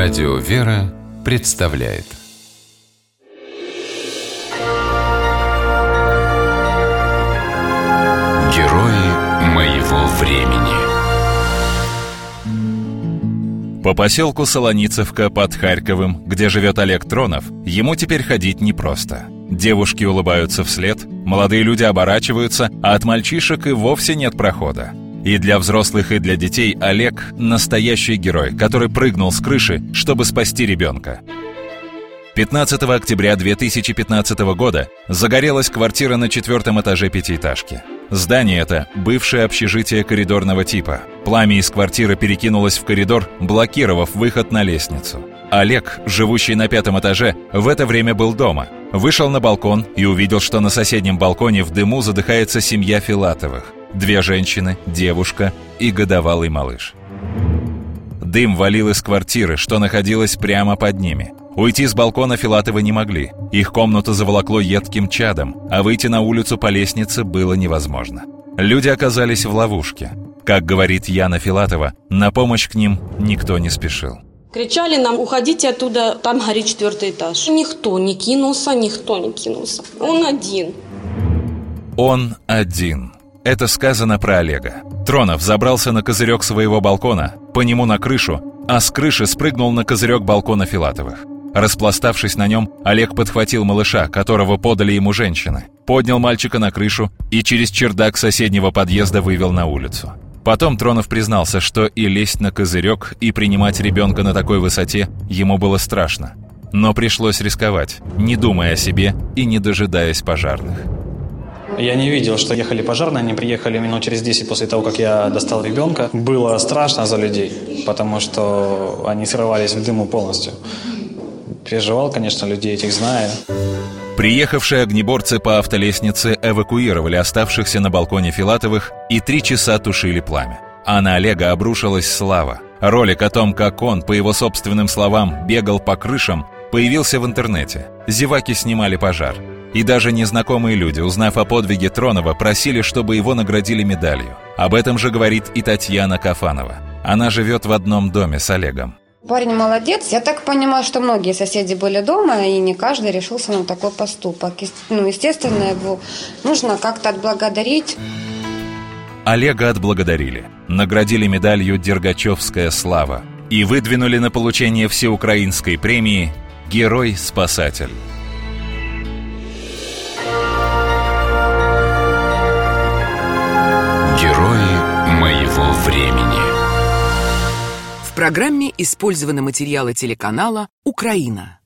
Радио «Вера» представляет Герои моего времени По поселку Солоницевка под Харьковым, где живет Олег Тронов, ему теперь ходить непросто. Девушки улыбаются вслед, молодые люди оборачиваются, а от мальчишек и вовсе нет прохода. И для взрослых, и для детей Олег – настоящий герой, который прыгнул с крыши, чтобы спасти ребенка. 15 октября 2015 года загорелась квартира на четвертом этаже пятиэтажки. Здание это – бывшее общежитие коридорного типа. Пламя из квартиры перекинулось в коридор, блокировав выход на лестницу. Олег, живущий на пятом этаже, в это время был дома. Вышел на балкон и увидел, что на соседнем балконе в дыму задыхается семья Филатовых. Две женщины, девушка и годовалый малыш. Дым валил из квартиры, что находилась прямо под ними. Уйти с балкона Филатовы не могли. Их комнату заволокло едким чадом, а выйти на улицу по лестнице было невозможно. Люди оказались в ловушке. Как говорит Яна Филатова, на помощь к ним никто не спешил. Кричали нам, уходите оттуда, там горит четвертый этаж. Никто не кинулся, никто не кинулся. Он один. Он один. Это сказано про Олега. Тронов забрался на козырек своего балкона, по нему на крышу, а с крыши спрыгнул на козырек балкона Филатовых. Распластавшись на нем, Олег подхватил малыша, которого подали ему женщины, поднял мальчика на крышу и через чердак соседнего подъезда вывел на улицу. Потом Тронов признался, что и лезть на козырек, и принимать ребенка на такой высоте ему было страшно. Но пришлось рисковать, не думая о себе и не дожидаясь пожарных. Я не видел, что ехали пожарные, они приехали минут через 10 после того, как я достал ребенка. Было страшно за людей, потому что они срывались в дыму полностью. Переживал, конечно, людей этих знаю. Приехавшие огнеборцы по автолестнице эвакуировали оставшихся на балконе Филатовых и три часа тушили пламя. А на Олега обрушилась слава. Ролик о том, как он, по его собственным словам, бегал по крышам, появился в интернете. Зеваки снимали пожар. И даже незнакомые люди, узнав о подвиге Тронова, просили, чтобы его наградили медалью. Об этом же говорит и Татьяна Кафанова. Она живет в одном доме с Олегом. Парень молодец. Я так понимаю, что многие соседи были дома, и не каждый решился на такой поступок. Ну, естественно, его нужно как-то отблагодарить. Олега отблагодарили. Наградили медалью «Дергачевская слава» и выдвинули на получение всеукраинской премии «Герой-спасатель». Программе использованы материалы телеканала «Украина».